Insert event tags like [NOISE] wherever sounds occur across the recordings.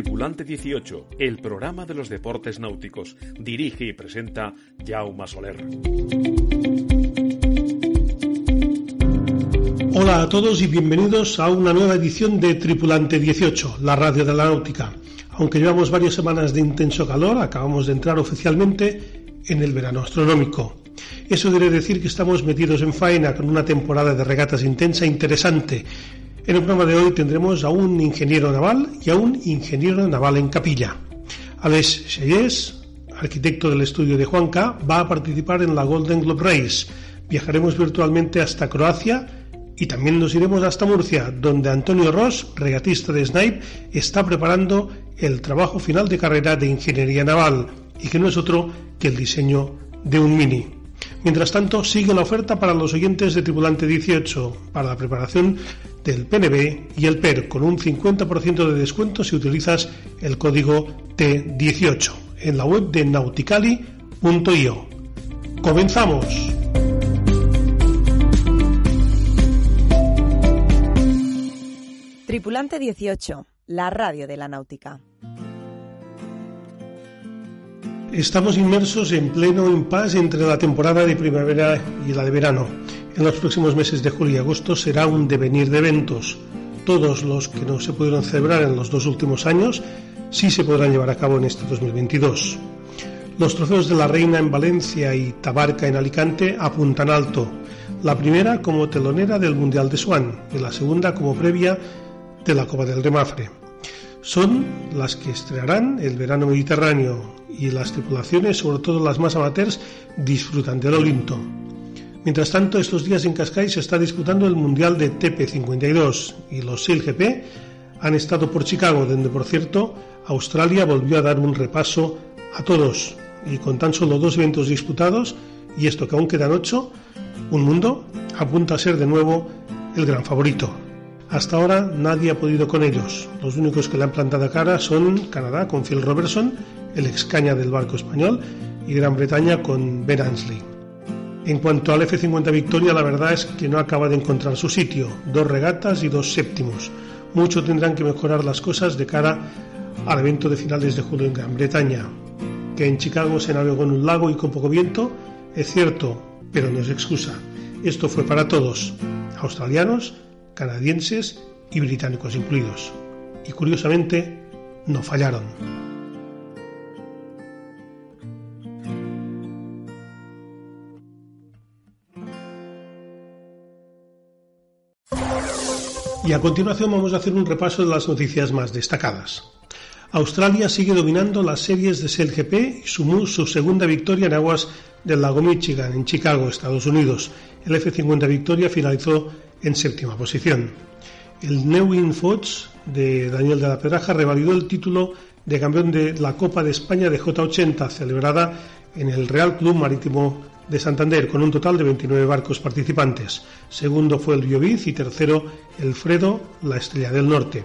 Tripulante 18, el programa de los deportes náuticos. Dirige y presenta Jaume Soler. Hola a todos y bienvenidos a una nueva edición de Tripulante 18, la radio de la náutica. Aunque llevamos varias semanas de intenso calor, acabamos de entrar oficialmente en el verano astronómico. Eso quiere decir que estamos metidos en faena con una temporada de regatas intensa e interesante. En el programa de hoy tendremos a un ingeniero naval y a un ingeniero naval en capilla. Alex Cheyes, arquitecto del estudio de Juanca, va a participar en la Golden Globe Race. Viajaremos virtualmente hasta Croacia y también nos iremos hasta Murcia, donde Antonio Ross, regatista de Snipe, está preparando el trabajo final de carrera de ingeniería naval y que no es otro que el diseño de un mini. Mientras tanto, sigue la oferta para los oyentes de Tripulante 18 para la preparación del PNB y el PER con un 50% de descuento si utilizas el código T18 en la web de nauticali.io. ¡Comenzamos! Tripulante 18, la radio de la náutica. Estamos inmersos en pleno impasse entre la temporada de primavera y la de verano. En los próximos meses de julio y agosto será un devenir de eventos. Todos los que no se pudieron celebrar en los dos últimos años sí se podrán llevar a cabo en este 2022. Los trofeos de la Reina en Valencia y Tabarca en Alicante apuntan alto. La primera como telonera del Mundial de Swan y la segunda como previa de la Copa del Remafre son las que estrenarán el verano mediterráneo y las tripulaciones, sobre todo las más amateurs, disfrutan del Olinto. Mientras tanto, estos días en Cascais se está disputando el Mundial de TP52 y los SailGP han estado por Chicago, donde por cierto Australia volvió a dar un repaso a todos y con tan solo dos eventos disputados y esto que aún quedan ocho, un mundo apunta a ser de nuevo el gran favorito. Hasta ahora nadie ha podido con ellos. Los únicos que le han plantado cara son Canadá con Phil Robertson, el ex caña del barco español, y Gran Bretaña con Ben Ansley. En cuanto al F-50 Victoria, la verdad es que no acaba de encontrar su sitio. Dos regatas y dos séptimos. Mucho tendrán que mejorar las cosas de cara al evento de finales de julio en Gran Bretaña. Que en Chicago se navegó en un lago y con poco viento, es cierto, pero no es excusa. Esto fue para todos, australianos, canadienses y británicos incluidos. Y curiosamente, no fallaron. Y a continuación vamos a hacer un repaso de las noticias más destacadas. Australia sigue dominando las series de SailGP y sumó su segunda victoria en aguas del lago Michigan, en Chicago, Estados Unidos. El F-50 Victoria finalizó en séptima posición. El Neuwin Fox de Daniel de la Pedraja revalidó el título de campeón de la Copa de España de J80, celebrada en el Real Club Marítimo de Santander, con un total de 29 barcos participantes. Segundo fue el Bioviz y tercero el Fredo, la Estrella del Norte.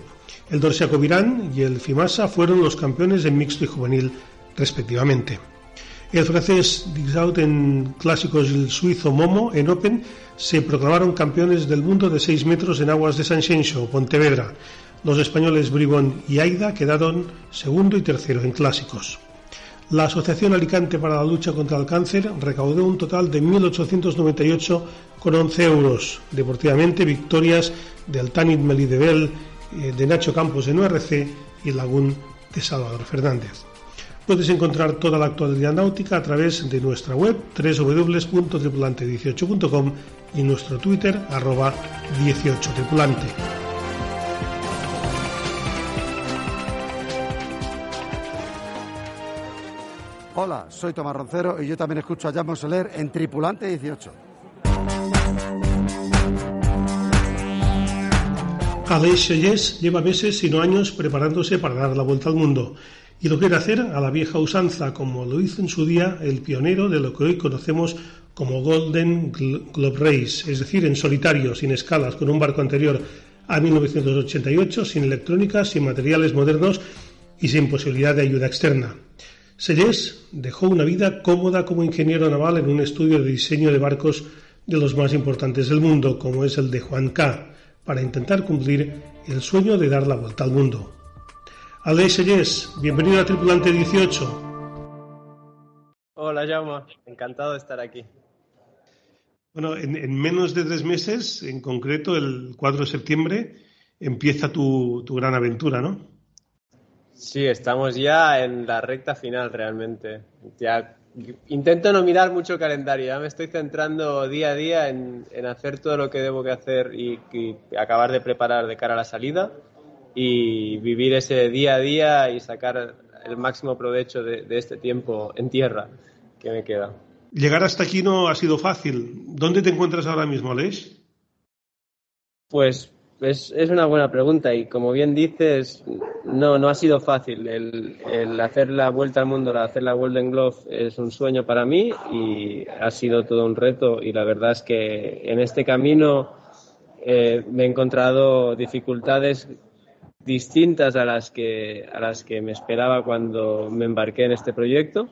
El Dorsia Covirán y el Fimasa fueron los campeones en mixto y juvenil, respectivamente. El francés Dixaut en clásicos y el suizo Momo en Open se proclamaron campeones del mundo de 6 metros en aguas de San Xenxo, Pontevedra. Los españoles Bribón y Aida quedaron segundo y tercero en clásicos. La Asociación Alicante para la Lucha contra el Cáncer recaudó un total de 1.898,11 euros. Deportivamente, victorias del Tanit Melidebel, eh, de Nacho Campos en URC y Lagún de Salvador Fernández. Puedes encontrar toda la actualidad náutica a través de nuestra web www.tripulante18.com y nuestro Twitter arroba 18tripulante. Hola, soy Tomás Roncero y yo también escucho a Jan Soler en Tripulante 18. Aleix Sellés lleva meses, sino años, preparándose para dar la vuelta al mundo y lo quiere hacer a la vieja usanza, como lo hizo en su día el pionero de lo que hoy conocemos como Golden Globe Race, es decir, en solitario, sin escalas, con un barco anterior a 1988, sin electrónica, sin materiales modernos y sin posibilidad de ayuda externa. Sellés dejó una vida cómoda como ingeniero naval en un estudio de diseño de barcos de los más importantes del mundo, como es el de Juan K., para intentar cumplir el sueño de dar la vuelta al mundo. Aleix Sellés, bienvenido a Tripulante 18. Hola, Jaume. Encantado de estar aquí. Bueno, en, menos de tres meses, en concreto el 4 de septiembre, empieza tu, tu gran aventura, ¿no? Sí, estamos ya en la recta final realmente. Ya intento no mirar mucho el calendario, ya me estoy centrando día a día en, hacer todo lo que debo que hacer y, acabar de preparar de cara a la salida y vivir ese día a día y sacar el máximo provecho de, este tiempo en tierra que me queda. Llegar hasta aquí no ha sido fácil. ¿Dónde te encuentras ahora mismo, Aleix? Pues es, es, una buena pregunta y como bien dices, no, no ha sido fácil. El, hacer la vuelta al mundo, el hacer la Golden Glove es un sueño para mí y ha sido todo un reto y la verdad es que en este camino eh, me he encontrado dificultades distintas a las que a las que me esperaba cuando me embarqué en este proyecto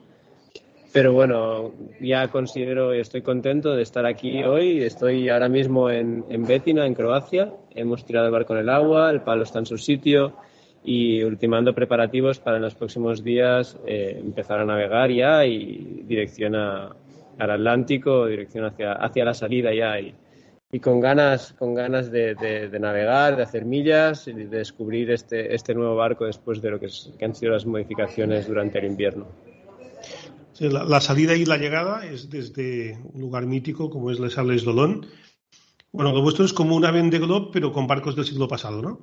pero bueno, ya considero y estoy contento de estar aquí hoy. Estoy ahora mismo en, en Betina, en Croacia. Hemos tirado el barco en el agua, el palo está en su sitio y ultimando preparativos para en los próximos días eh, empezar a navegar ya y dirección al Atlántico, dirección hacia, hacia la salida ya. Y con ganas, con ganas de, de, navegar, de hacer millas y de descubrir este, este nuevo barco después de lo que, que han sido las modificaciones durante el invierno. La, salida y la llegada es desde un lugar mítico como es Les Sales Dolón. Bueno, lo vuestro es como una Vende Globe, pero con barcos del siglo pasado, ¿no?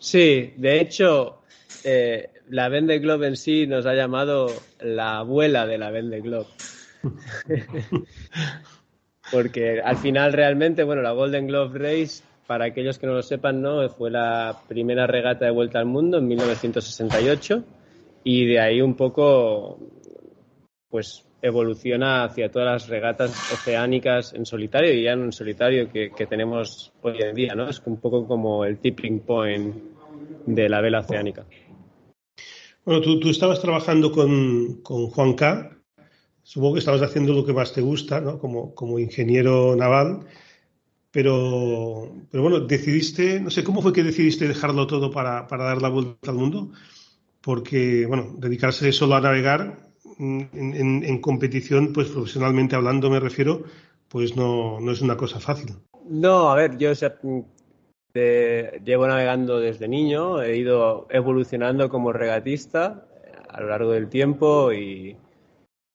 Sí, de hecho, eh, la Vende Globe en sí nos ha llamado la abuela de la Vende Globe. [LAUGHS] Porque al final realmente, bueno, la Golden Glove Race, para aquellos que no lo sepan, ¿no? Fue la primera regata de vuelta al mundo en 1968 y de ahí un poco pues evoluciona hacia todas las regatas oceánicas en solitario y ya en solitario que, tenemos hoy en día, ¿no? Es un poco como el tipping point de la vela oceánica. Bueno, tú, estabas trabajando con, Juan K. Supongo que estabas haciendo lo que más te gusta, ¿no? Como, como ingeniero naval. Pero, pero bueno, decidiste, no sé, ¿cómo fue que decidiste dejarlo todo para, para dar la vuelta al mundo? Porque, bueno, dedicarse solo a navegar en, competición, pues profesionalmente hablando me refiero, pues no, no, es una cosa fácil. No, a ver, yo llevo navegando desde niño, he ido evolucionando como regatista a lo largo del tiempo y,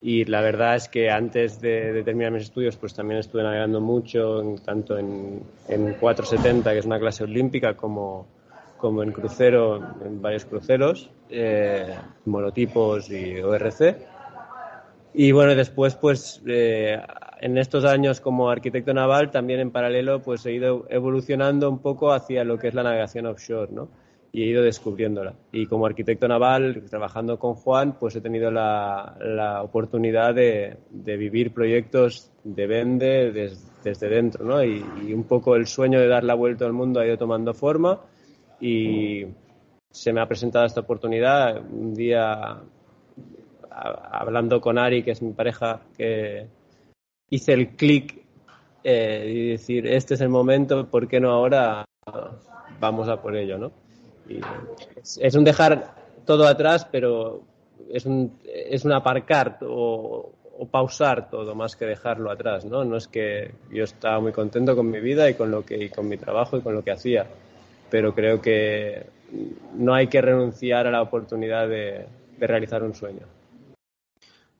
y la verdad es que antes de, terminar mis estudios pues también estuve navegando mucho, tanto en, en 470, que es una clase olímpica, como, como en crucero, en varios cruceros, eh, monotipos y ORC. Y bueno, después, pues, eh, en estos años como arquitecto naval, también en paralelo, pues he ido evolucionando un poco hacia lo que es la navegación offshore, ¿no? Y he ido descubriéndola. Y como arquitecto naval, trabajando con Juan, pues he tenido la, la oportunidad de, de, vivir proyectos de vende desde dentro, ¿no? Y, y, un poco el sueño de dar la vuelta al mundo ha ido tomando forma y se me ha presentado esta oportunidad. Un día hablando con Ari, que es mi pareja, que hice el clic eh, y decir, este es el momento, ¿por qué no ahora vamos a por ello? ¿no? Es, un dejar todo atrás, pero es un, es un aparcar o, pausar todo más que dejarlo atrás. ¿no? no es que yo estaba muy contento con mi vida y con, lo que, y con mi trabajo y con lo que hacía, pero creo que no hay que renunciar a la oportunidad de realizar un sueño.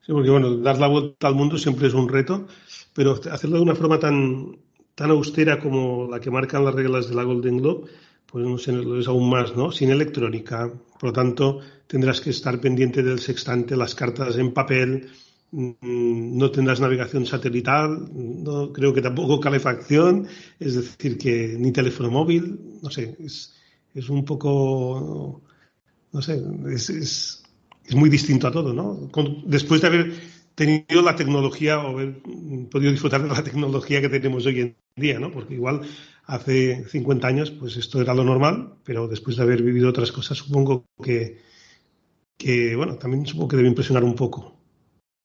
Sí, porque bueno, dar la vuelta al mundo siempre es un reto, pero hacerlo de una forma tan, tan austera como la que marcan las reglas de la Golden Globe, pues no sé, lo es aún más, ¿no? Sin electrónica. Por lo tanto, tendrás que estar pendiente del sextante, las cartas en papel, mm, no tendrás navegación satelital, no creo que tampoco calefacción, es decir, que ni teléfono móvil, no sé, es, es un poco, no sé, es es muy distinto a todo, ¿no? después de haber tenido la tecnología o haber podido disfrutar de la tecnología que tenemos hoy en día, ¿no? Porque igual hace 50 años, pues esto era lo normal, pero después de haber vivido otras cosas, supongo que, que bueno, también supongo que debe impresionar un poco.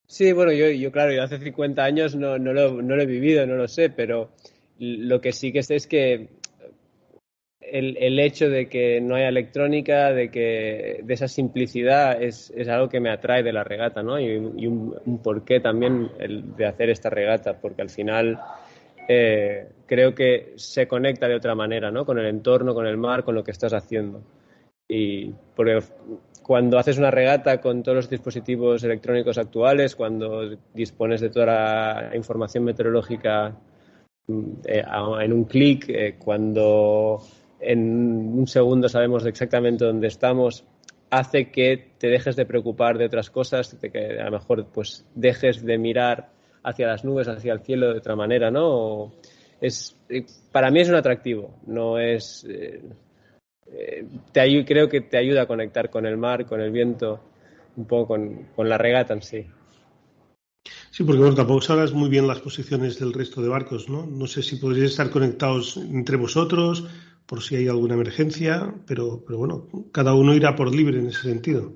Sí, bueno, yo, claro, yo hace 50 años no, no, lo, no lo he vivido, no lo sé, pero lo que sí que sé es que el, hecho de que no haya electrónica, de que de esa simplicidad es, es algo que me atrae de la regata, ¿no? Y, un, porqué también el de hacer esta regata, porque al final eh, creo que se conecta de otra manera, ¿no? Con el entorno, con el mar, con lo que estás haciendo. Y porque cuando haces una regata con todos los dispositivos electrónicos actuales, cuando dispones de toda la información meteorológica mm, eh, en un clic, eh, cuando en un segundo sabemos exactamente dónde estamos, hace que te dejes de preocupar de otras cosas, a lo mejor pues dejes de mirar hacia las nubes, hacia el cielo de otra manera, ¿no? es, eh, para mí es un atractivo, no es... Eh, eh, creo que te ayuda a conectar con el mar, con el viento, un poco con, con la regata en sí. Sí, porque bueno, tampoco sabes muy bien las posiciones del resto de barcos, ¿no? No sé si podríais estar conectados entre vosotros por si hay alguna emergencia, pero, pero bueno, cada uno irá por libre en ese sentido.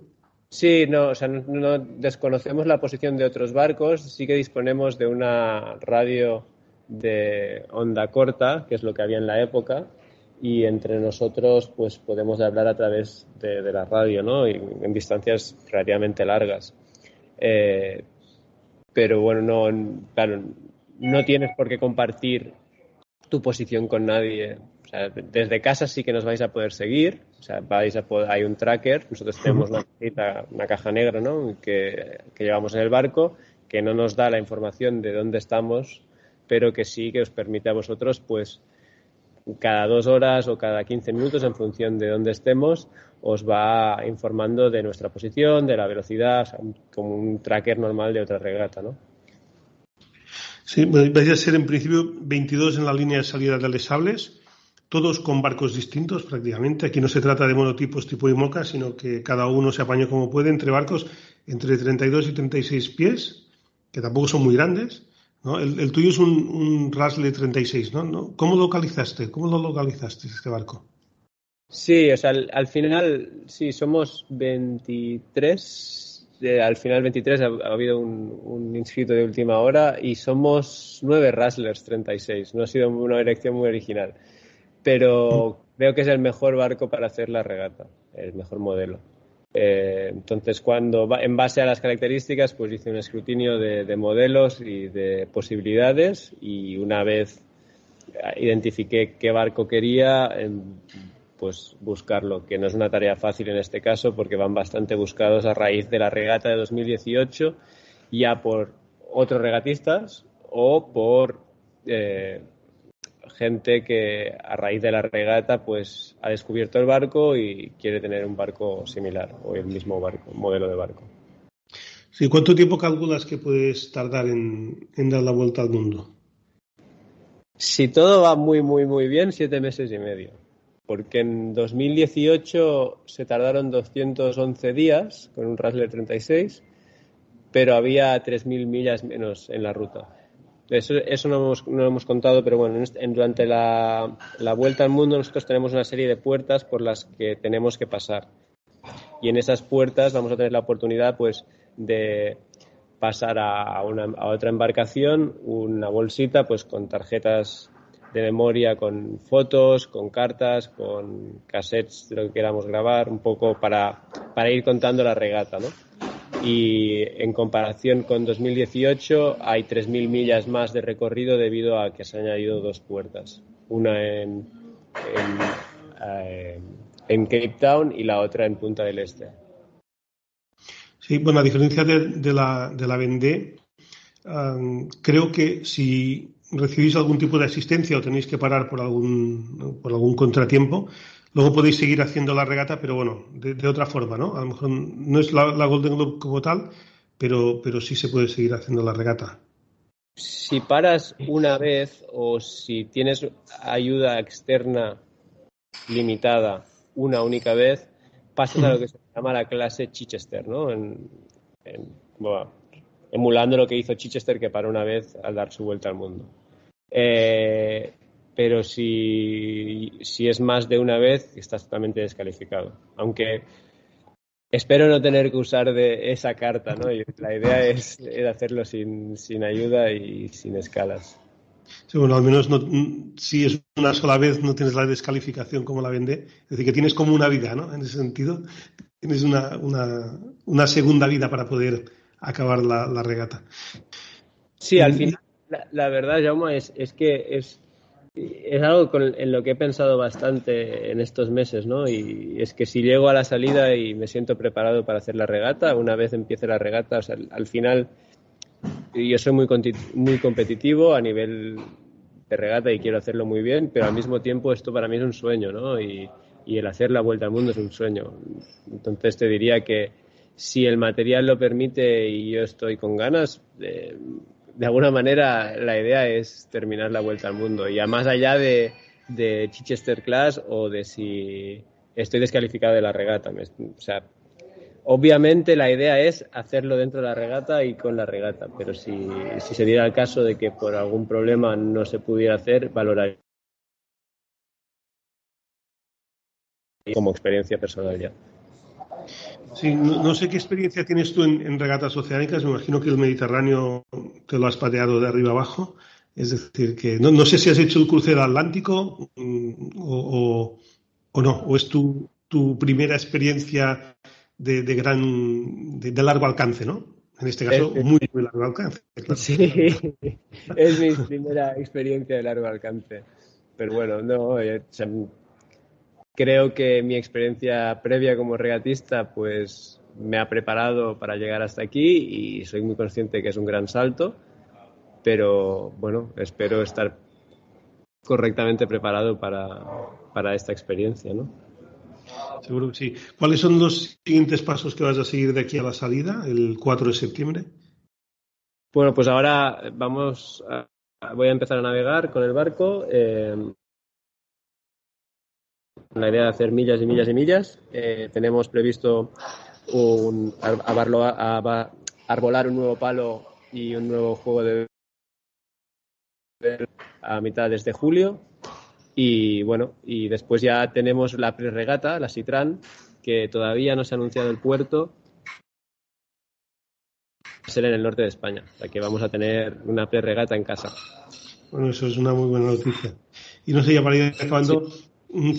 Sí, no, o sea, no, desconocemos la posición de otros barcos, sí que disponemos de una radio de onda corta, que es lo que había en la época, y entre nosotros pues podemos hablar a través de, la radio, ¿no? Y en distancias relativamente largas. Eh, pero bueno, no, claro, no tienes por qué compartir tu posición con nadie desde casa sí que nos vais a poder seguir, o sea, vais a hay un tracker, nosotros tenemos una, una caja negra, ¿no? Que, llevamos en el barco, que no nos da la información de dónde estamos, pero que sí que os permite a vosotros, pues, cada dos horas o cada 15 minutos, en función de dónde estemos, os va informando de nuestra posición, de la velocidad, como un tracker normal de otra regata, ¿no? Sí, vais a ser en principio 22 en la línea de salida de Les Sables todos con barcos distintos prácticamente. Aquí no se trata de monotipos tipo IMOCA, sino que cada uno se apaña como puede entre barcos entre 32 y 36 pies, que tampoco son muy grandes. ¿no? El, tuyo es un, un Rasle 36, ¿no? ¿Cómo localizaste? ¿Cómo lo localizaste este barco? Sí, o sea, al, final, sí, somos 23. al final 23 ha, habido un, un, inscrito de última hora y somos nueve Raslers 36. No ha sido una elección muy original pero veo que es el mejor barco para hacer la regata, el mejor modelo. Eh, entonces, cuando en base a las características, pues hice un escrutinio de, modelos y de posibilidades y una vez identifiqué qué barco quería, em, pues buscarlo, que no es una tarea fácil en este caso porque van bastante buscados a raíz de la regata de 2018, ya por otros regatistas o por eh, gente que a raíz de la regata pues ha descubierto el barco y quiere tener un barco similar o el mismo barco, modelo de barco. Sí, ¿Cuánto tiempo calculas que puedes tardar en, dar la vuelta al mundo? Si todo va muy, muy, muy bien, siete meses y medio. Porque en 2018 se tardaron 211 días con un Rassler 36, pero había 3.000 millas menos en la ruta. Eso, eso no, hemos, no, lo hemos contado, pero bueno, en, durante la, la, vuelta al mundo nosotros tenemos una serie de puertas por las que tenemos que pasar. Y en esas puertas vamos a tener la oportunidad pues de pasar a, una, a otra embarcación, una bolsita pues con tarjetas de memoria, con fotos, con cartas, con cassettes de lo que queramos grabar, un poco para, para ir contando la regata, ¿no? Y en comparación con 2018 hay 3.000 millas más de recorrido debido a que se han añadido dos puertas, una en, en, eh, Cape Town y la otra en Punta del Este. Sí, bueno, a diferencia de, la, de la Vendée, creo que si recibís algún tipo de asistencia o tenéis que parar por algún, por algún contratiempo, Luego podéis seguir haciendo la regata, pero bueno, de, otra forma, ¿no? A lo mejor no es la, Golden Globe como tal, pero, pero sí se puede seguir haciendo la regata. Si paras una vez o si tienes ayuda externa limitada una única vez, pasas a lo que se llama la clase Chichester, ¿no? emulando lo que hizo Chichester, que paró una vez al dar su vuelta al mundo. Eh, pero si, si es más de una vez, estás totalmente descalificado. Aunque espero no tener que usar de esa carta, ¿no? la idea es, hacerlo sin, sin, ayuda y sin escalas. Sí, bueno, al menos no, si es una sola vez no tienes la descalificación como la vende. Es decir, que tienes como una vida, ¿no? En ese sentido, tienes una, una, una segunda vida para poder acabar la, la regata. Sí, al final, la, la verdad, Jaume, es, es que es, es algo en lo que he pensado bastante en estos meses, ¿no? Y es que si llego a la salida y me siento preparado para hacer la regata, una vez empiece la regata, o sea, al final yo soy muy, muy competitivo a nivel de regata y quiero hacerlo muy bien, pero al mismo tiempo esto para mí es un sueño, ¿no? Y, y el hacer la vuelta al mundo es un sueño. Entonces te diría que si el material lo permite y yo estoy con ganas, eh, de alguna manera la idea es terminar la vuelta al mundo. Y a más allá de, de Chichester Class o de si estoy descalificado de la regata. Sea, obviamente la idea es hacerlo dentro de la regata y con la regata, pero si, si se diera el caso de que por algún problema no se pudiera hacer, valoraría como experiencia personal ya. Sí, no, no, sé qué experiencia tienes tú en, en, regatas oceánicas. Me imagino que el Mediterráneo te lo has pateado de arriba abajo. Es decir, que no, no sé si has hecho el crucero atlántico o, o, o no, o es tu, tu primera experiencia de, de gran, de, de, largo alcance, ¿no? En este caso, es, muy, muy largo alcance. Claro. Sí, [LAUGHS] es mi primera experiencia de largo alcance. Pero bueno, no, eh, creo que mi experiencia previa como regatista pues me ha preparado para llegar hasta aquí y soy muy consciente que es un gran salto, pero bueno, espero estar correctamente preparado para, para esta experiencia, ¿no? Seguro que sí. ¿Cuáles son los siguientes pasos que vas a seguir de aquí a la salida, el 4 de septiembre? Bueno, pues ahora vamos a, voy a empezar a navegar con el barco. Eh, la idea de hacer millas y millas y millas. Eh, tenemos previsto un, arbolar un nuevo palo y un nuevo juego de a mitades de julio. Y bueno, y después ya tenemos la pre-regata, la Citran, que todavía no se ha anunciado el puerto. Va a ser en el norte de España, o sea que vamos a tener una pre-regata en casa. Bueno, eso es una muy buena noticia. Y no sé, ya para ir acabando, sí.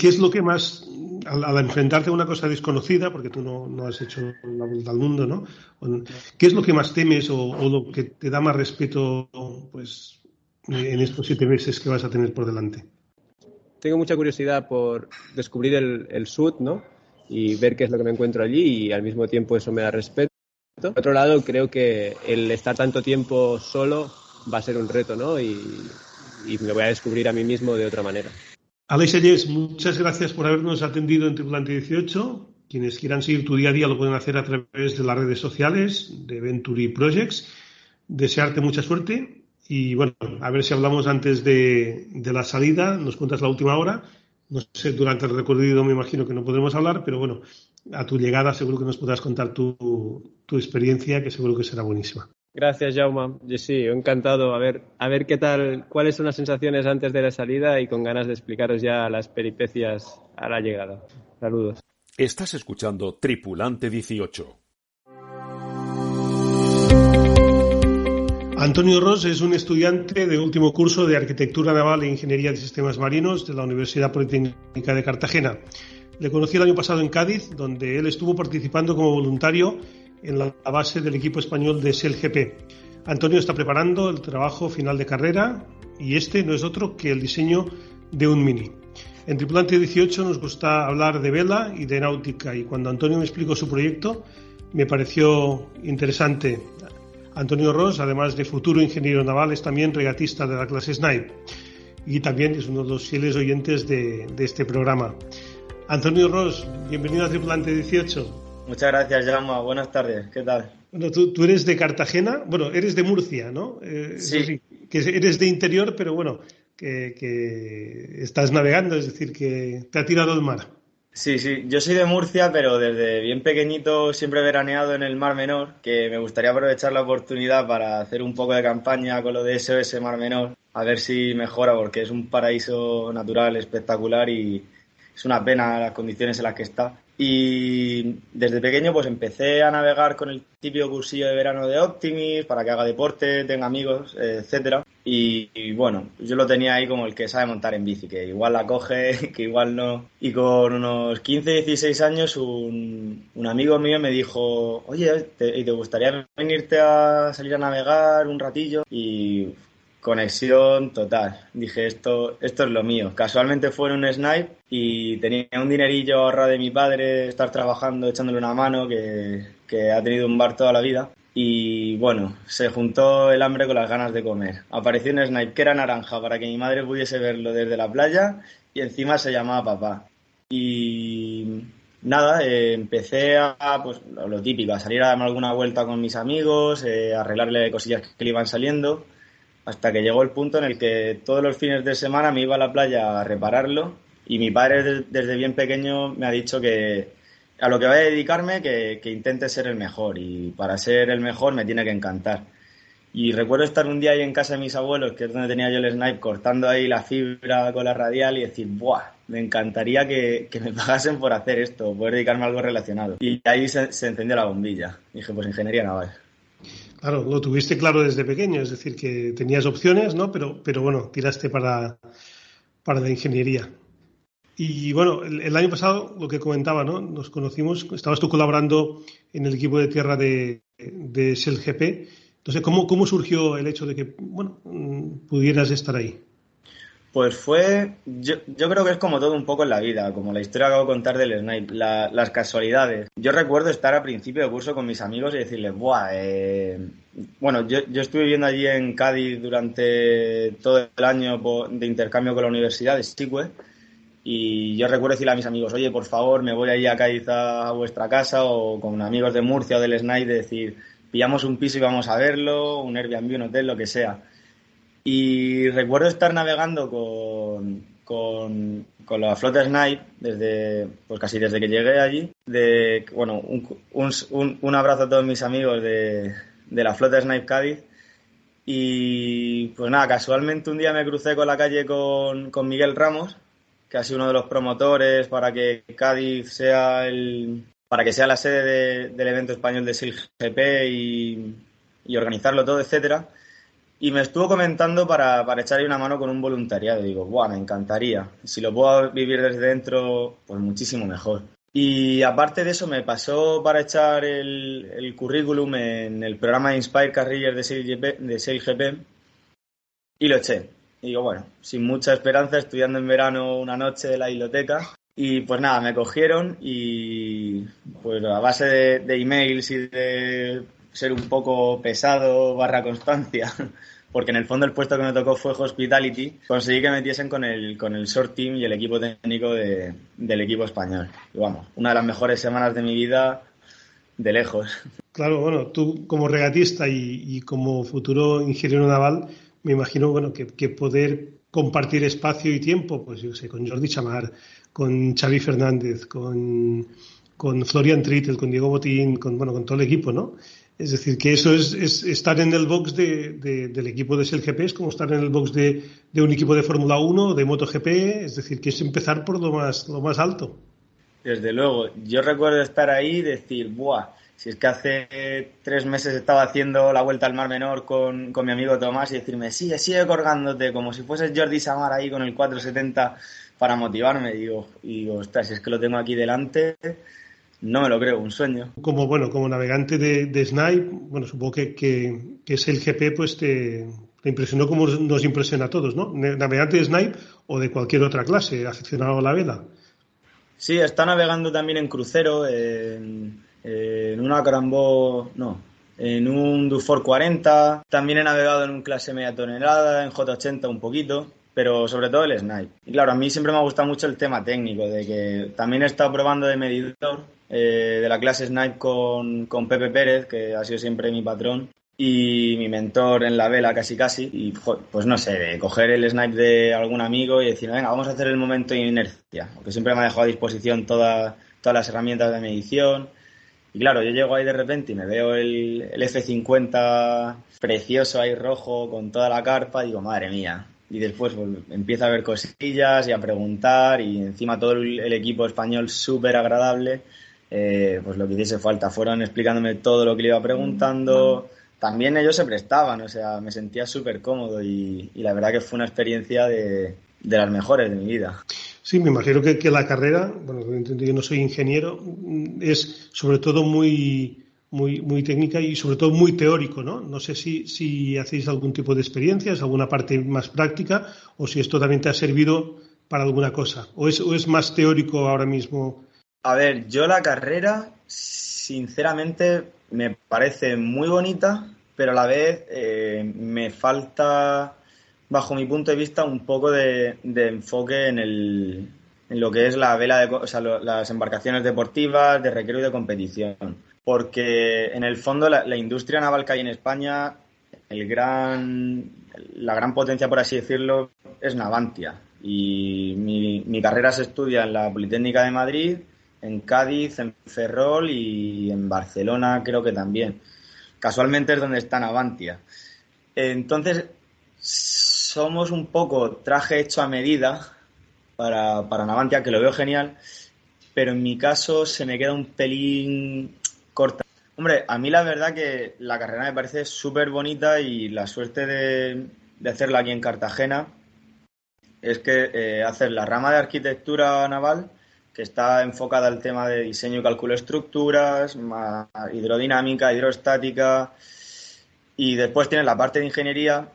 ¿Qué es lo que más, al, al, enfrentarte a una cosa desconocida, porque tú no, no, has hecho la vuelta al mundo, ¿no? ¿Qué es lo que más temes o, o, lo que te da más respeto, pues, en estos siete meses que vas a tener por delante? Tengo mucha curiosidad por descubrir el, el sud, ¿no? Y ver qué es lo que me encuentro allí y al mismo tiempo eso me da respeto. Por otro lado, creo que el estar tanto tiempo solo va a ser un reto, ¿no? Y, y me voy a descubrir a mí mismo de otra manera. Alex Ayes, muchas gracias por habernos atendido en Tripulante 18. Quienes quieran seguir tu día a día lo pueden hacer a través de las redes sociales de Venturi Projects. Desearte mucha suerte y bueno, a ver si hablamos antes de, la salida, nos cuentas la última hora. No sé, durante el recorrido me imagino que no podremos hablar, pero bueno, a tu llegada seguro que nos podrás contar tu experiencia, que seguro que será buenísima. Gracias, Jauma. Sí, encantado. A ver, a ver qué tal, cuáles son las sensaciones antes de la salida y con ganas de explicaros ya las peripecias a la llegada. Saludos. Estás escuchando Tripulante 18. Antonio Ross es un estudiante de último curso de Arquitectura Naval e Ingeniería de Sistemas Marinos de la Universidad Politécnica de Cartagena. Le conocí el año pasado en Cádiz, donde él estuvo participando como voluntario en la base del equipo español de SELGP. Antonio está preparando el trabajo final de carrera y este no es otro que el diseño de un mini. En Tripulante 18 nos gusta hablar de vela y de náutica y cuando Antonio me explicó su proyecto me pareció interesante. Antonio Ross, además de futuro ingeniero naval, es también regatista de la clase Snipe y también es uno de los fieles oyentes de, de este programa. Antonio Ross, bienvenido a Tripulante 18. Muchas gracias, Jaume. Buenas tardes. ¿Qué tal? Bueno, tú, tú, eres de Cartagena, bueno, eres de Murcia, ¿no? Eh, sí. sí. Que eres de interior, pero bueno, que, que, estás navegando, es decir, que te ha tirado el mar. Sí, sí. Yo soy de Murcia, pero desde bien pequeñito siempre he veraneado en el Mar Menor, que me gustaría aprovechar la oportunidad para hacer un poco de campaña con lo de SOS Mar Menor, a ver si mejora, porque es un paraíso natural espectacular y es una pena las condiciones en las que está. Y desde pequeño pues empecé a navegar con el típico cursillo de verano de Optimis para que haga deporte, tenga amigos, etcétera. Y, bueno, yo lo tenía ahí como el que sabe montar en bici, que igual la coge, [LAUGHS] que igual no. Y con unos 15, 16 años, un, un amigo mío me dijo, oye, ¿te, ¿te gustaría venirte a salir a navegar un ratillo? Y conexión total. Dije, esto, esto es lo mío. Casualmente fue en un snipe y tenía un dinerillo ahorrado de mi padre, estar trabajando, echándole una mano, que, que ha tenido un bar toda la vida y bueno, se juntó el hambre con las ganas de comer. Apareció un snipe que era naranja para que mi madre pudiese verlo desde la playa y encima se llamaba papá. Y nada, eh, empecé a, pues lo típico, a salir a darme alguna vuelta con mis amigos, eh, a arreglarle cosillas que le iban saliendo, hasta que llegó el punto en el que todos los fines de semana me iba a la playa a repararlo y mi padre desde bien pequeño me ha dicho que, a lo que voy a dedicarme, que, intente ser el mejor. Y para ser el mejor me tiene que encantar. Y recuerdo estar un día ahí en casa de mis abuelos, que es donde tenía yo el snipe, cortando ahí la fibra con la radial y decir, ¡buah! Me encantaría que, me pagasen por hacer esto, poder dedicarme a algo relacionado. Y ahí se, encendió la bombilla. Dije, pues ingeniería naval. Claro, lo tuviste claro desde pequeño, es decir, que tenías opciones, ¿no? Pero, pero bueno, tiraste para, para la ingeniería. Y bueno, el, año pasado, lo que comentaba, ¿no? Nos conocimos, estabas tú colaborando en el equipo de tierra de, de GP. Entonces, ¿cómo, ¿cómo surgió el hecho de que, bueno, mm, pudieras estar ahí? Pues fue, yo, yo, creo que es como todo un poco en la vida, como la historia que acabo de contar del Snipe, las casualidades. Yo recuerdo estar a principio de curso con mis amigos y decirles, buah, eh... bueno, yo, yo estuve viviendo allí en Cádiz durante todo el año de intercambio con la Universidad de Stigwe y yo recuerdo decirle a mis amigos, oye, por favor, me voy a ir a Cádiz a vuestra casa o con amigos de Murcia o del SNAI, decir, pillamos un piso y vamos a verlo, un Airbnb, un hotel, lo que sea. Y recuerdo estar navegando con, con, la flota Snipe desde, pues casi desde que llegué allí. De, bueno, un, un, un abrazo a todos mis amigos de, de la flota Snipe Cádiz. Y pues nada, casualmente un día me crucé con la calle con, con Miguel Ramos, que ha sido uno de los promotores para que Cádiz sea el para que sea la sede del evento español de SIL GP y, organizarlo todo, etcétera. Y me estuvo comentando para, para echarle una mano con un voluntariado. Digo, guau, me encantaría. Si lo puedo vivir desde dentro, pues muchísimo mejor. Y aparte de eso, me pasó para echar el, el currículum en el programa Inspire Carriers de SailGP, de GP y lo eché. Y digo, bueno, sin mucha esperanza, estudiando en verano una noche de la biblioteca. Y pues nada, me cogieron y pues a base de, emails y de ser un poco pesado barra constancia, [LAUGHS] porque en el fondo el puesto que me tocó fue Hospitality, conseguí que metiesen con el, con el short team y el equipo técnico del equipo español. Y vamos, una de las mejores semanas de mi vida de lejos. [LAUGHS] Claro, bueno, tú como regatista y, y como futuro ingeniero naval, me imagino bueno, que, poder compartir espacio y tiempo, pues yo sé, con Jordi Chamar, con Xavi Fernández, con, con Florian Trittel, con Diego Botín, con, bueno, con todo el equipo, ¿no? Es decir, que eso es, estar en el box de, del equipo de SLGP, es como estar en el box de, un equipo de Fórmula 1, de MotoGP, es decir, que es empezar por lo más, lo más alto. Desde luego, yo recuerdo estar ahí y decir, ¡buah! Si es que hace tres meses estaba haciendo la vuelta al Mar Menor con, mi amigo Tomás y decirme, sigue, sigue colgándote, como si fueses Jordi Samar ahí con el 470 para motivarme. Digo, y digo, ostras, si es que lo tengo aquí delante, no me lo creo, un sueño. Como, bueno, como navegante de, de Snipe, bueno, supongo que, que, es el GP, pues te, impresionó como nos impresiona a todos, ¿no? Navegante de Snipe o de cualquier otra clase, aficionado a la vela. Sí, está navegando también en crucero, en en una Carambó, no, en un Dufour 40, también he navegado en un clase media tonelada, en J80 un poquito, pero sobre todo el Snipe. Y claro, a mí siempre me ha gustado mucho el tema técnico, de que también he estado probando de medidor eh, de la clase Snipe con, con Pepe Pérez, que ha sido siempre mi patrón, y mi mentor en la vela casi casi y pues no sé, de coger el snipe de algún amigo y decir, venga, vamos a hacer el momento de inercia, porque siempre me ha dejado a disposición todas las herramientas de medición y claro, yo llego ahí de repente y me veo el, F50 precioso ahí rojo con toda la carpa y digo, madre mía. Y después pues, empiezo a ver cosillas y a preguntar y encima todo el, equipo español súper agradable. Eh, pues lo que hiciese falta fueron explicándome todo lo que le iba preguntando, también ellos se prestaban, o sea, me sentía súper cómodo y, la verdad que fue una experiencia de, las mejores de mi vida. Sí, me imagino que, que la carrera, bueno, yo no soy ingeniero, es sobre todo muy, muy, muy técnica y sobre todo muy teórico, ¿no? No sé si, si hacéis algún tipo de experiencias, alguna parte más práctica o si esto también te ha servido para alguna cosa. ¿O es, o es más teórico ahora mismo? A ver, yo la carrera, sinceramente, me parece muy bonita, pero a la vez eh, me falta, bajo mi punto de vista, un poco de, enfoque en, el, en lo que es la vela de, o sea, las embarcaciones deportivas, de recreo y de competición. Porque en el fondo la, industria naval que hay en España, el gran, la gran potencia, por así decirlo, es Navantia. Y mi, mi carrera se estudia en la Politécnica de Madrid en Cádiz, en Ferrol y en Barcelona creo que también. Casualmente es donde está Navantia. Entonces, somos un poco traje hecho a medida para, para Navantia, que lo veo genial, pero en mi caso se me queda un pelín corta. Hombre, a mí la verdad que la carrera me parece súper bonita y la suerte de, hacerla aquí en Cartagena es que eh, hacer la rama de arquitectura naval que está enfocada al tema de diseño y cálculo de estructuras, hidrodinámica, hidrostática, y después tiene la parte de ingeniería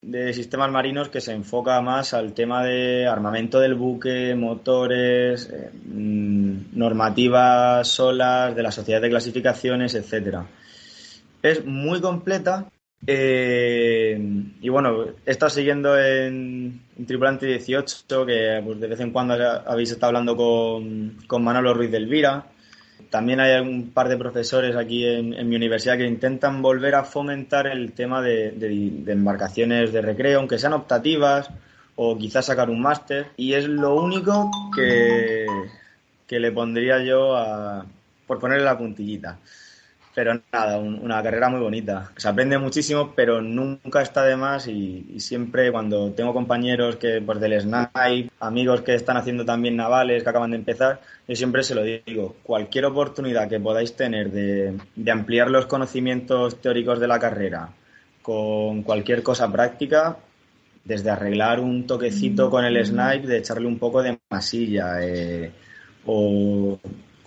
de sistemas marinos que se enfoca más al tema de armamento del buque, motores, eh, mm, normativas solas, de la sociedad de clasificaciones, etcétera. Es muy completa eh, y bueno, he estado siguiendo en, Tripulante 18, que pues, de vez en cuando habéis estado hablando con, con Manolo Ruiz del Vira. También hay un par de profesores aquí en, mi universidad que intentan volver a fomentar el tema de, embarcaciones de recreo, aunque sean optativas, o quizás sacar un máster. Y es lo único que, que le pondría yo a, por ponerle la puntillita. Pero nada, una carrera muy bonita. Se aprende muchísimo, pero nunca está de más y, siempre cuando tengo compañeros que pues del SNAI, amigos que están haciendo también navales, que acaban de empezar, yo siempre se lo digo, cualquier oportunidad que podáis tener de, ampliar los conocimientos teóricos de la carrera con cualquier cosa práctica, desde arreglar un toquecito con el snipe, de echarle un poco de masilla, eh, o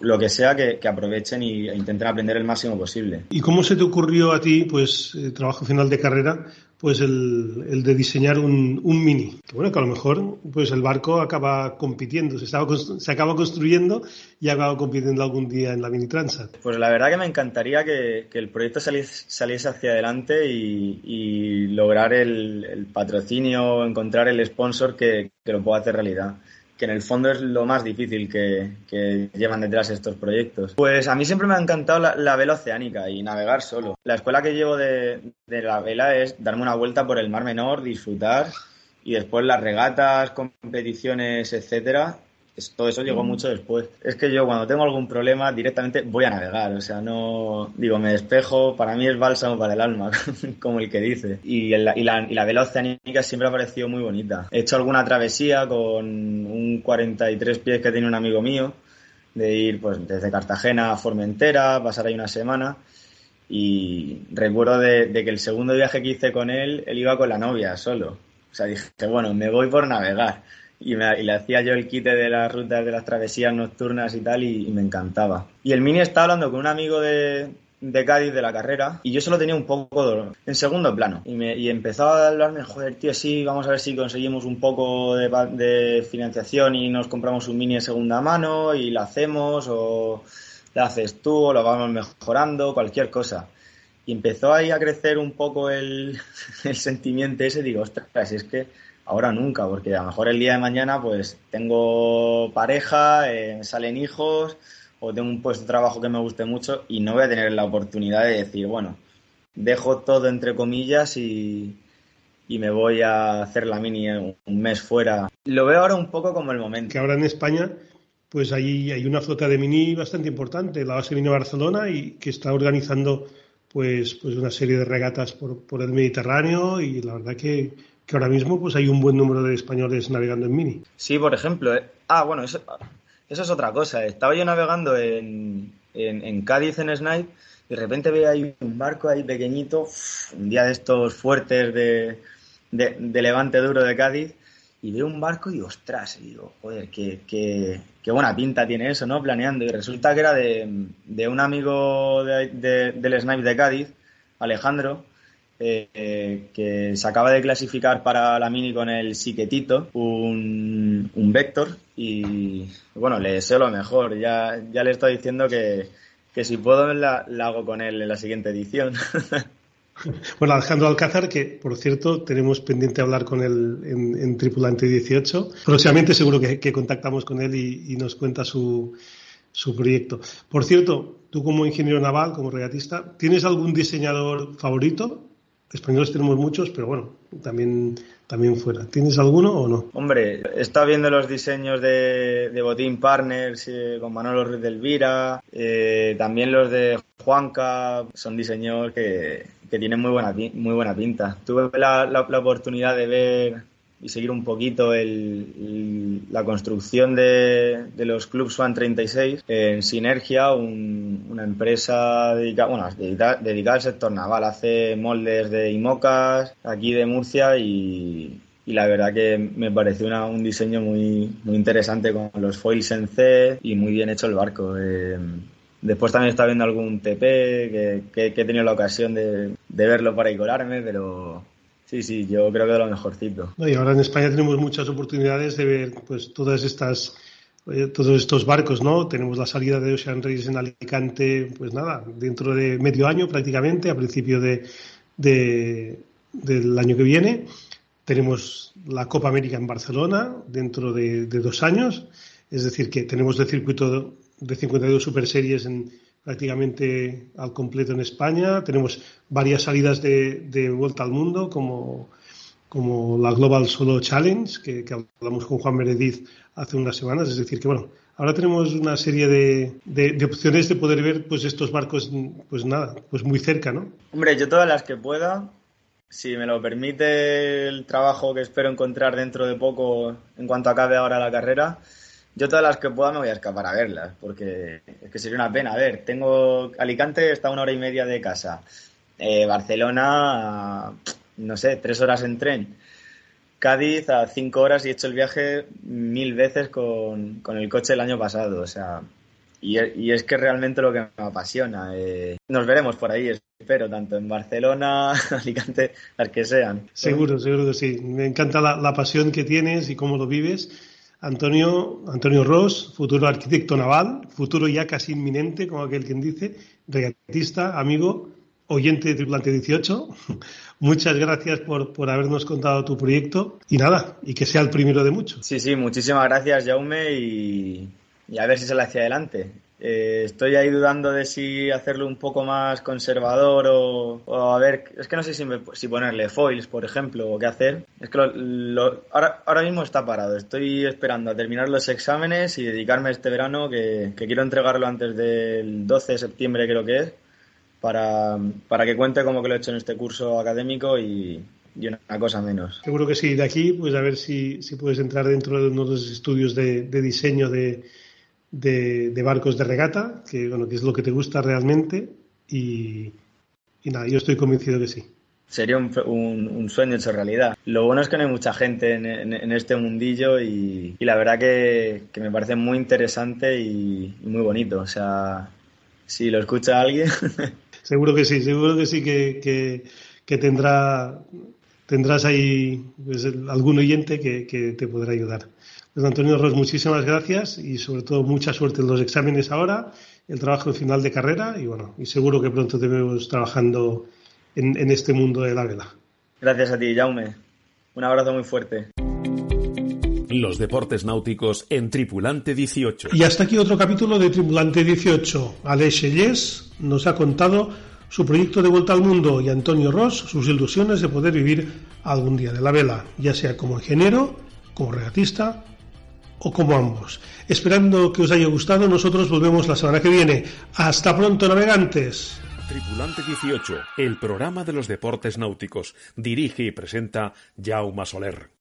lo que sea que, aprovechen y, e intenten aprender el máximo posible. ¿Y cómo se te ocurrió a ti, pues, el eh, trabajo final de carrera, pues el, de diseñar un, mini? Que bueno, que a lo mejor pues el barco acaba compitiendo, se, estaba, se acaba construyendo y acaba compitiendo algún día en la mini Transat. Pues la verdad que me encantaría que, el proyecto saliese, hacia adelante y, lograr el, patrocinio, encontrar el sponsor que, que lo pueda hacer realidad que en el fondo es lo más difícil que, llevan detrás estos proyectos. Pues a mí siempre me ha encantado la, vela oceánica y navegar solo. La escuela que llevo de, de, la vela es darme una vuelta por el Mar Menor, disfrutar y después las regatas, competiciones, etcétera, todo eso llegó mm. mucho después. Es que yo cuando tengo algún problema directamente voy a navegar, o sea, no digo, me despejo, para mí es bálsamo para el alma, [LAUGHS] como el que dice. Y, la, y, la, y la vela oceánica siempre ha parecido muy bonita. He hecho alguna travesía con un 43 pies que tiene un amigo mío, de ir pues desde Cartagena a Formentera, pasar ahí una semana. Y recuerdo de, de que el segundo viaje que hice con él, él iba con la novia solo. O sea, dije, bueno, me voy por navegar y, le hacía yo el quite de las rutas de las travesías nocturnas y tal y, me encantaba. Y el Mini estaba hablando con un amigo de, de Cádiz de la carrera y yo solo tenía un poco en segundo plano y, me, empezaba a hablarme, joder, tío, sí, vamos a ver si conseguimos un poco de, de financiación y nos compramos un Mini de segunda mano y lo hacemos o lo haces tú o lo vamos mejorando, cualquier cosa. Y empezó ahí a crecer un poco el, [LAUGHS] el sentimiento ese, digo, ostras, es que ahora nunca, porque a lo mejor el día de mañana pues tengo pareja, eh, salen hijos o tengo un puesto de trabajo que me guste mucho y no voy a tener la oportunidad de decir, bueno, dejo todo entre comillas y, y me voy a hacer la mini un mes fuera. Lo veo ahora un poco como el momento. Que ahora en España pues ahí hay una flota de mini bastante importante, la base Mini Barcelona, y que está organizando pues, pues una serie de regatas por, por el Mediterráneo y la verdad que que ahora mismo pues hay un buen número de españoles navegando en Mini. Sí, por ejemplo. Eh, ah, bueno, eso, es otra cosa. Estaba yo navegando en, en, Cádiz en Snipe de repente veo ahí un barco ahí pequeñito, un día de estos fuertes de, de, Levante Duro de Cádiz, y veo un barco y ostras, y digo, joder, qué, qué, qué, buena pinta tiene eso, ¿no? Planeando. Y resulta que era de, de un amigo del Snipe de Cádiz, Alejandro, eh, que se acaba de clasificar para la mini con el Siquetito, un, un Vector, y bueno, le deseo lo mejor. Ya, ya le estoy diciendo que, que si puedo la, hago con él en la siguiente edición. [LAUGHS] Bueno, Alejandro Alcázar, que por cierto tenemos pendiente hablar con él en, Tripulante 18. Próximamente seguro que, contactamos con él y, nos cuenta su, su, proyecto. Por cierto, tú como ingeniero naval, como regatista, ¿tienes algún diseñador favorito? Españoles tenemos muchos, pero bueno, también, también fuera. ¿Tienes alguno o no? Hombre, está viendo los diseños de, de Botín Partners eh, con Manolo Ruiz de Elvira, eh, también los de Juanca, son diseños que, que tienen muy buena, muy buena pinta. Tuve la, la, la oportunidad de ver y seguir un poquito el, la construcción de, de los clubs Fan 36 en Sinergia, una empresa dedicada, bueno, dedicada, al sector naval. Hace moldes de IMOCAS aquí de Murcia y, y la verdad que me pareció una, un diseño muy, muy interesante con los foils en C y muy bien hecho el barco. Eh, después también está viendo algún TP que, que, he tenido la ocasión de, de verlo para colarme, pero Sí, sí, yo creo que de lo mejorcito. y ahora en España tenemos muchas oportunidades de ver pues todas estas eh, todos estos barcos, ¿no? Tenemos la salida de Ocean Race en Alicante, pues nada, dentro de medio año prácticamente, a principio de, del año que viene. Tenemos la Copa América en Barcelona dentro de, de dos años, es decir, que tenemos el circuito de 52 Super Series en, prácticamente al completo en España. Tenemos varias salidas de, vuelta al mundo, como, como la Global Solo Challenge, que, hablamos con Juan Meredith hace unas semanas. Es decir, que bueno, ahora tenemos una serie de, de, opciones de poder ver pues estos barcos, pues nada, pues muy cerca, ¿no? Hombre, yo todas las que pueda, si me lo permite el trabajo que espero encontrar dentro de poco en cuanto acabe ahora la carrera, yo todas las que pueda me voy a escapar a verlas, porque es que sería una pena. A ver, tengo Alicante está a una hora y media de casa. Eh, Barcelona, no sé, tres horas en tren. Cádiz a cinco horas y he hecho el viaje mil veces con, el coche el año pasado. O sea, y, es que realmente lo que me apasiona. Eh, nos veremos por ahí, espero, tanto en Barcelona, [LAUGHS] Alicante, las que sean. Seguro, seguro que sí. Me encanta la pasión que tienes y cómo lo vives Antonio, Antonio Ross, futuro arquitecto naval, futuro ya casi inminente, como aquel quien dice, regatista, amigo, oyente de Tripulante 18. [LAUGHS] Muchas gracias por, por habernos contado tu proyecto y nada, y que sea el primero de muchos. Sí, sí, muchísimas gracias, Jaume, y, y a ver si se la hacia adelante. Eh, estoy ahí dudando de si hacerlo un poco más conservador o, a ver, es que no sé si, si, ponerle foils, por ejemplo, o qué hacer. Es que ahora, ahora, mismo está parado. Estoy esperando a terminar los exámenes y dedicarme este verano, que, quiero entregarlo antes del 12 de septiembre, creo que es, para, para que cuente como que lo he hecho en este curso académico y, una cosa menos. Seguro que sí. De aquí, pues a ver si, si puedes entrar dentro de uno de los estudios de diseño de de, barcos de regata, que, bueno, que es lo que te gusta realmente. Y, nada, yo estoy convencido que sí. Sería un, sueño hecho realidad. Lo bueno es que no hay mucha gente en, este mundillo y, la verdad que, me parece muy interesante y, muy bonito. O sea, si lo escucha alguien. [LAUGHS] seguro que sí, seguro que sí que, que, tendrá, tendrás ahí pues, algún oyente que te podrá ayudar. Don Antonio Ross, muchísimas gracias y sobre todo mucha suerte en los exámenes ahora, el trabajo en final de carrera y bueno, y seguro que pronto te vemos trabajando en, este mundo de la vela. Gracias a ti, Jaume. Un abrazo muy fuerte. Los deportes náuticos en Tripulante 18. Y hasta aquí otro capítulo de Tripulante 18. Alex Yes nos ha contado su proyecto de vuelta al mundo y Antonio Ross sus ilusiones de poder vivir algún día de la vela, ya sea como ingeniero, como regatista o como ambos. Esperando que os haya gustado, nosotros volvemos la semana que viene. Hasta pronto, navegantes. Tripulante 18, el programa de los deportes náuticos. Dirige y presenta Jaume Soler.